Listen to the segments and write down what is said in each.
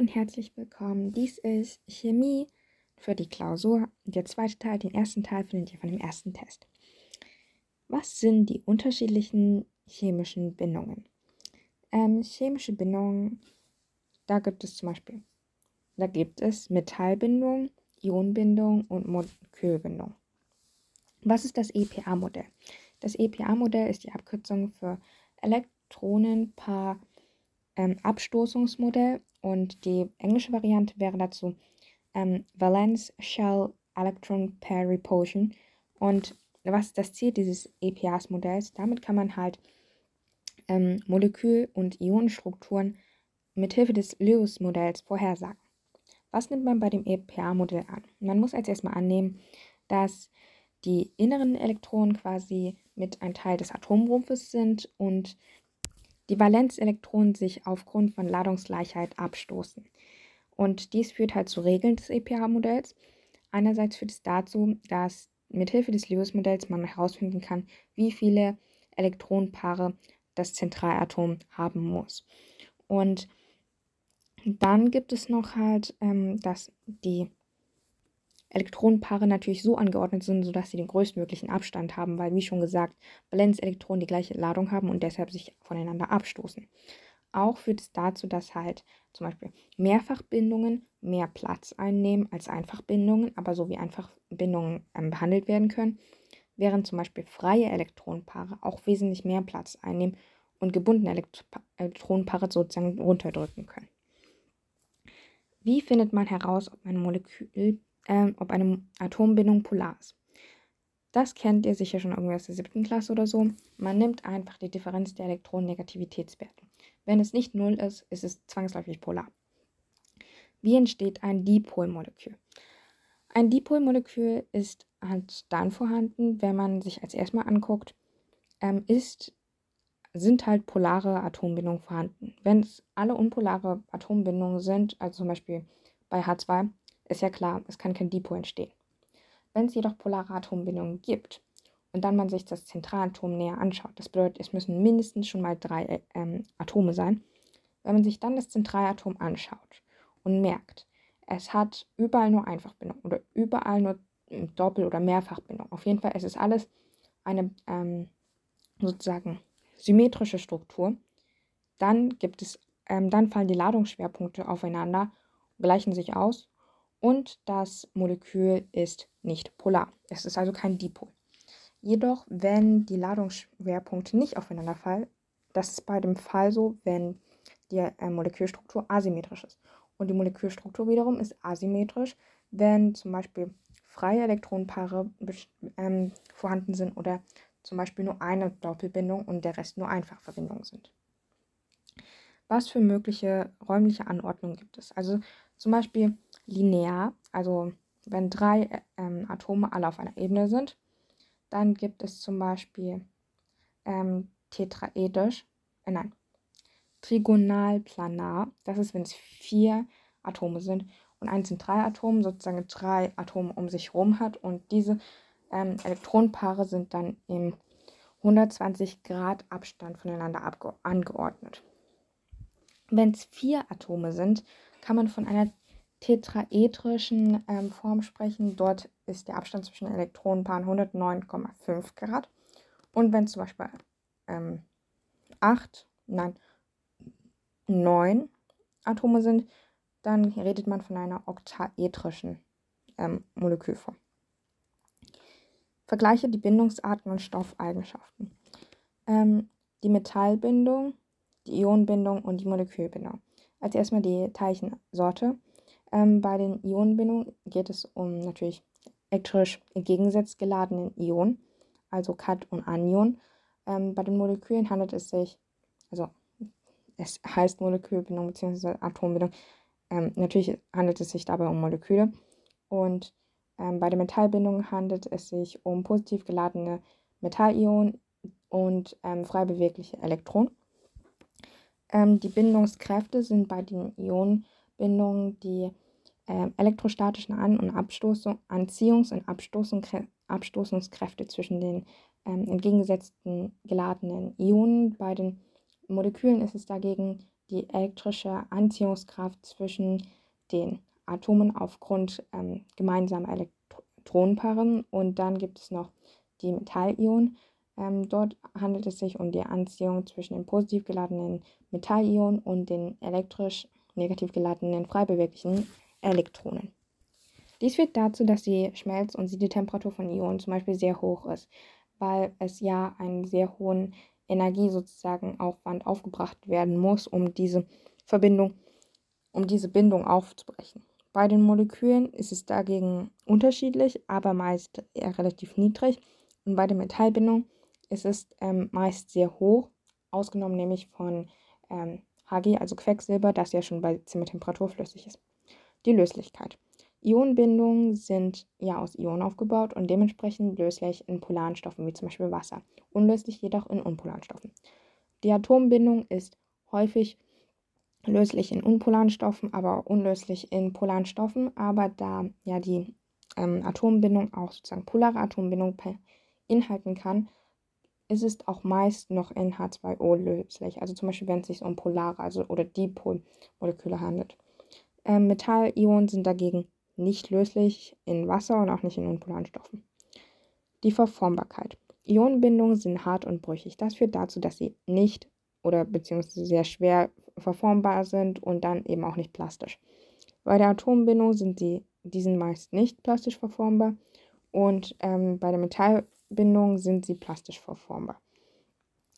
und herzlich willkommen. Dies ist Chemie für die Klausur. Der zweite Teil, den ersten Teil findet ihr von dem ersten Test. Was sind die unterschiedlichen chemischen Bindungen? Ähm, chemische Bindungen, da gibt es zum Beispiel, da gibt es Metallbindung, Ionenbindung und Molekülbindung. Was ist das EPA-Modell? Das EPA-Modell ist die Abkürzung für Elektronenpaar ähm, Abstoßungsmodell und die englische Variante wäre dazu ähm, Valence Shell Electron Pair Repulsion. Und was ist das Ziel dieses EPAs-Modells? Damit kann man halt ähm, Molekül- und Ionenstrukturen mithilfe des Lewis-Modells vorhersagen. Was nimmt man bei dem EPA-Modell an? Man muss als erstmal annehmen, dass die inneren Elektronen quasi mit ein Teil des Atomrumpfes sind und die Valenzelektronen sich aufgrund von Ladungsgleichheit abstoßen. Und dies führt halt zu Regeln des EPA-Modells. Einerseits führt es dazu, dass mithilfe des Lewis-Modells man herausfinden kann, wie viele Elektronenpaare das Zentralatom haben muss. Und dann gibt es noch halt, ähm, dass die Elektronenpaare natürlich so angeordnet sind, sodass sie den größtmöglichen Abstand haben, weil, wie schon gesagt, Valenzelektronen die gleiche Ladung haben und deshalb sich voneinander abstoßen. Auch führt es dazu, dass halt zum Beispiel Mehrfachbindungen mehr Platz einnehmen als Einfachbindungen, aber so wie Einfachbindungen ähm, behandelt werden können, während zum Beispiel freie Elektronenpaare auch wesentlich mehr Platz einnehmen und gebundene Elekt Elektronenpaare sozusagen runterdrücken können. Wie findet man heraus, ob ein Molekül ähm, ob eine Atombindung polar ist. Das kennt ihr sicher schon irgendwie aus der siebten Klasse oder so. Man nimmt einfach die Differenz der Elektronennegativitätswerte. Wenn es nicht null ist, ist es zwangsläufig polar. Wie entsteht ein Dipolmolekül? Ein Dipolmolekül ist halt dann vorhanden, wenn man sich als erstmal anguckt, ähm, ist, sind halt polare Atombindungen vorhanden. Wenn es alle unpolare Atombindungen sind, also zum Beispiel bei H2, ist ja klar, es kann kein Dipol entstehen. Wenn es jedoch polare Atombindungen gibt und dann man sich das Zentralatom näher anschaut, das bedeutet, es müssen mindestens schon mal drei äh, ähm, Atome sein. Wenn man sich dann das Zentralatom anschaut und merkt, es hat überall nur Einfachbindung oder überall nur ähm, Doppel- oder Mehrfachbindung. Auf jeden Fall, es ist alles eine ähm, sozusagen symmetrische Struktur. Dann gibt es, ähm, dann fallen die Ladungsschwerpunkte aufeinander, gleichen sich aus und das Molekül ist nicht polar. Es ist also kein Dipol. Jedoch, wenn die Ladungsschwerpunkte nicht aufeinander fallen, das ist bei dem Fall so, wenn die äh, Molekülstruktur asymmetrisch ist. Und die Molekülstruktur wiederum ist asymmetrisch, wenn zum Beispiel freie Elektronenpaare ähm, vorhanden sind oder zum Beispiel nur eine Doppelbindung und der Rest nur Einfachverbindungen sind. Was für mögliche räumliche Anordnungen gibt es? Also zum Beispiel linear, also wenn drei ähm, Atome alle auf einer Ebene sind. Dann gibt es zum Beispiel ähm, tetraedisch, äh, nein, trigonalplanar. Das ist, wenn es vier Atome sind und ein Zentralatom sozusagen drei Atome um sich herum hat und diese ähm, Elektronenpaare sind dann im 120 Grad Abstand voneinander angeordnet. Wenn es vier Atome sind, kann man von einer tetraedrischen ähm, Form sprechen. Dort ist der Abstand zwischen Elektronenpaaren 109,5 Grad. Und wenn zum Beispiel ähm, 8, nein, 9 Atome sind, dann redet man von einer oktaedrischen ähm, Molekülform. Vergleiche die Bindungsarten und Stoffeigenschaften. Ähm, die Metallbindung, die Ionenbindung und die Molekülbindung. Als erstmal die Teilchensorte. Ähm, bei den Ionenbindungen geht es um natürlich elektrisch entgegengesetzt geladenen Ionen, also Kat und Anion. Ähm, bei den Molekülen handelt es sich, also es heißt Molekülbindung bzw. Atombindung. Ähm, natürlich handelt es sich dabei um Moleküle. Und ähm, bei der Metallbindung handelt es sich um positiv geladene Metallionen und ähm, frei bewegliche Elektronen. Ähm, die Bindungskräfte sind bei den Ionenbindungen die äh, elektrostatischen An- und Abstoßung, Anziehungs- und Abstoßung, Abstoßungskräfte zwischen den ähm, entgegengesetzten geladenen Ionen. Bei den Molekülen ist es dagegen die elektrische Anziehungskraft zwischen den Atomen aufgrund ähm, gemeinsamer Elektronenpaaren. Und dann gibt es noch die Metallionen. Ähm, dort handelt es sich um die Anziehung zwischen den positiv geladenen Metallionen und den elektrisch negativ geladenen frei beweglichen Elektronen. Dies führt dazu, dass die Schmelz- und Siedetemperatur von Ionen zum Beispiel sehr hoch ist, weil es ja einen sehr hohen Energie sozusagen Aufwand aufgebracht werden muss, um diese Verbindung, um diese Bindung aufzubrechen. Bei den Molekülen ist es dagegen unterschiedlich, aber meist eher relativ niedrig. Und bei der Metallbindung ist es ähm, meist sehr hoch, ausgenommen nämlich von ähm, Hg, also Quecksilber, das ja schon bei Zimmertemperatur flüssig ist. Die Löslichkeit. Ionenbindungen sind ja aus Ionen aufgebaut und dementsprechend löslich in polaren Stoffen wie zum Beispiel Wasser, unlöslich jedoch in unpolaren Stoffen. Die Atombindung ist häufig löslich in unpolaren Stoffen, aber unlöslich in polaren Stoffen. Aber da ja die ähm, Atombindung auch sozusagen polare Atombindung beinhalten kann, ist es auch meist noch in H2O löslich. Also zum Beispiel, wenn es sich um polare also, oder Dipolmoleküle handelt. Ähm, Metallionen sind dagegen nicht löslich in Wasser und auch nicht in unpolaren Stoffen. Die Verformbarkeit. Ionenbindungen sind hart und brüchig. Das führt dazu, dass sie nicht oder beziehungsweise sehr schwer verformbar sind und dann eben auch nicht plastisch. Bei der Atombindung sind sie, die sind meist nicht plastisch verformbar und ähm, bei der Metallbindung sind sie plastisch verformbar,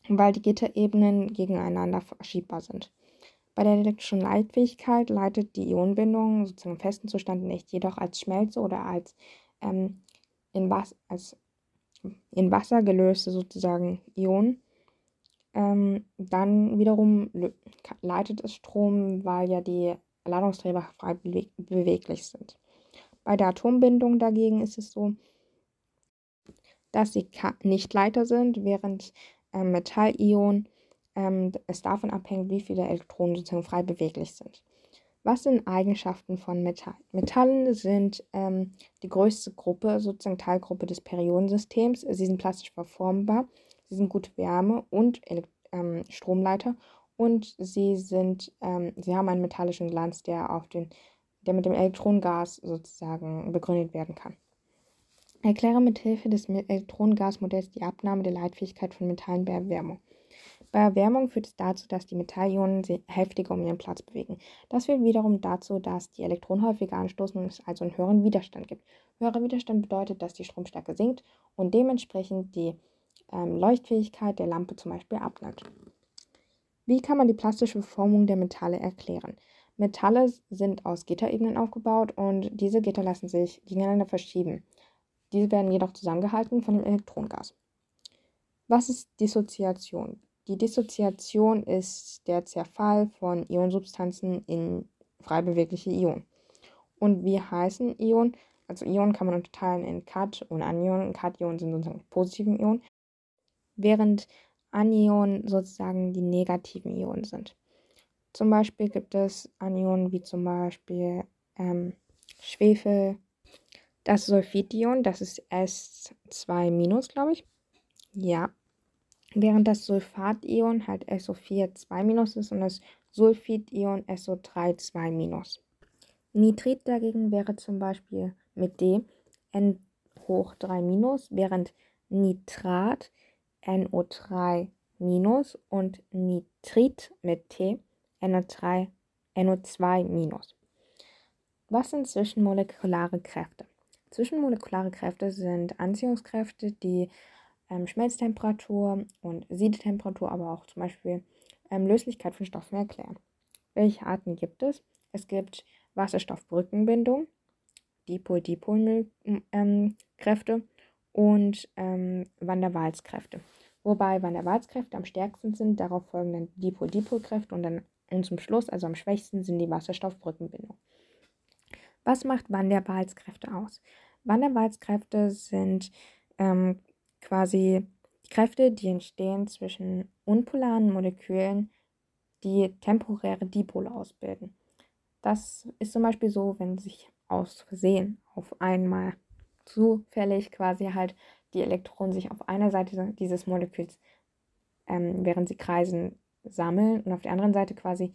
weil die Gitterebenen gegeneinander verschiebbar sind. Bei der elektrischen Leitfähigkeit leitet die Ionenbindung sozusagen im festen Zustand nicht, jedoch als Schmelze oder als, ähm, in, Was als in Wasser gelöste sozusagen Ionen. Ähm, dann wiederum leitet es Strom, weil ja die Ladungsträger frei bewe beweglich sind. Bei der Atombindung dagegen ist es so, dass sie nicht Leiter sind, während äh, Metallionen ähm, es davon abhängt, wie viele Elektronen sozusagen frei beweglich sind. Was sind Eigenschaften von Metallen? Metallen sind ähm, die größte Gruppe, sozusagen Teilgruppe des Periodensystems. Sie sind plastisch verformbar, sie sind gut Wärme- und ähm, Stromleiter und sie, sind, ähm, sie haben einen metallischen Glanz, der, auf den, der mit dem Elektronengas sozusagen begründet werden kann. Erkläre mit Hilfe des Elektronengasmodells die Abnahme der Leitfähigkeit von Metallen bei Erwärmung. Bei Erwärmung führt es dazu, dass die Metallionen sich heftiger um ihren Platz bewegen. Das führt wiederum dazu, dass die Elektronen häufiger anstoßen und es also einen höheren Widerstand gibt. Höherer Widerstand bedeutet, dass die Stromstärke sinkt und dementsprechend die ähm, Leuchtfähigkeit der Lampe zum Beispiel abnimmt. Wie kann man die plastische Formung der Metalle erklären? Metalle sind aus Gitterebenen aufgebaut und diese Gitter lassen sich gegeneinander verschieben. Diese werden jedoch zusammengehalten von dem Elektronengas. Was ist Dissoziation? Die Dissoziation ist der Zerfall von Ionensubstanzen in frei bewegliche Ionen. Und wie heißen Ionen? Also Ionen kann man unterteilen in Kat- und Anionen. Kationen sind sozusagen die positiven Ionen, während Anionen sozusagen die negativen Ionen sind. Zum Beispiel gibt es Anionen wie zum Beispiel ähm, Schwefel, das Sulfidion, das ist S2-, glaube ich. Ja, während das Sulfat-Ion halt SO4 2- ist und das Sulfid-Ion SO3 2-. Nitrit dagegen wäre zum Beispiel mit D N hoch 3-, während Nitrat NO3- und Nitrit mit T NO3 NO2-. Was sind zwischenmolekulare Kräfte? Zwischenmolekulare Kräfte sind Anziehungskräfte, die ähm, Schmelztemperatur und Siedetemperatur, aber auch zum Beispiel ähm, Löslichkeit von Stoffen erklären. Welche Arten gibt es? Es gibt Wasserstoffbrückenbindung, Dipol-Dipol-Kräfte ähm, und ähm, Van der Waals-Kräfte. Wobei Van der Waals-Kräfte am stärksten sind, darauf folgen dann Dipol-Dipol-Kräfte und dann und zum Schluss, also am schwächsten, sind die Wasserstoffbrückenbindung. Was macht Van der Waals-Kräfte aus? Van der Waals-Kräfte sind ähm, quasi die Kräfte, die entstehen zwischen unpolaren Molekülen, die temporäre Dipole ausbilden. Das ist zum Beispiel so, wenn sich aus Versehen auf einmal zufällig quasi halt die Elektronen sich auf einer Seite dieses Moleküls, ähm, während sie kreisen, sammeln und auf der anderen Seite quasi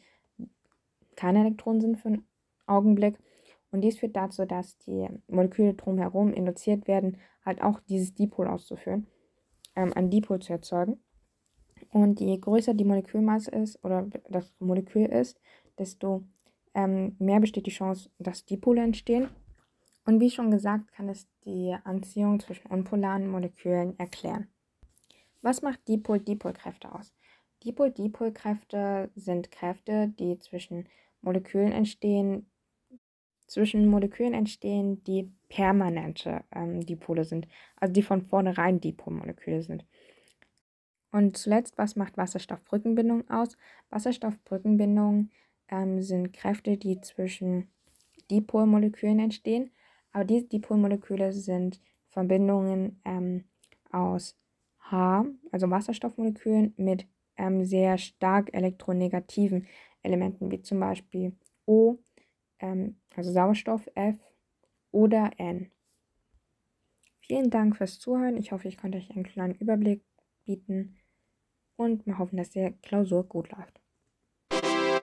keine Elektronen sind für einen Augenblick. Und dies führt dazu, dass die Moleküle drumherum induziert werden, halt auch dieses Dipol auszuführen, ähm, ein Dipol zu erzeugen. Und je größer die Molekülmasse ist oder das Molekül ist, desto ähm, mehr besteht die Chance, dass Dipole entstehen. Und wie schon gesagt, kann es die Anziehung zwischen unpolaren Molekülen erklären. Was macht Dipol-Dipol-Kräfte aus? Dipol-Dipol-Kräfte sind Kräfte, die zwischen Molekülen entstehen, zwischen Molekülen entstehen, die permanente ähm, Dipole sind, also die von vornherein Dipolmoleküle sind. Und zuletzt, was macht Wasserstoffbrückenbindung aus? Wasserstoffbrückenbindungen ähm, sind Kräfte, die zwischen Dipolmolekülen entstehen, aber diese Dipolmoleküle sind Verbindungen ähm, aus H, also Wasserstoffmolekülen, mit ähm, sehr stark elektronegativen Elementen, wie zum Beispiel O, ähm, also Sauerstoff, F oder N. Vielen Dank fürs Zuhören. Ich hoffe, ich konnte euch einen kleinen Überblick bieten und wir hoffen, dass die Klausur gut läuft.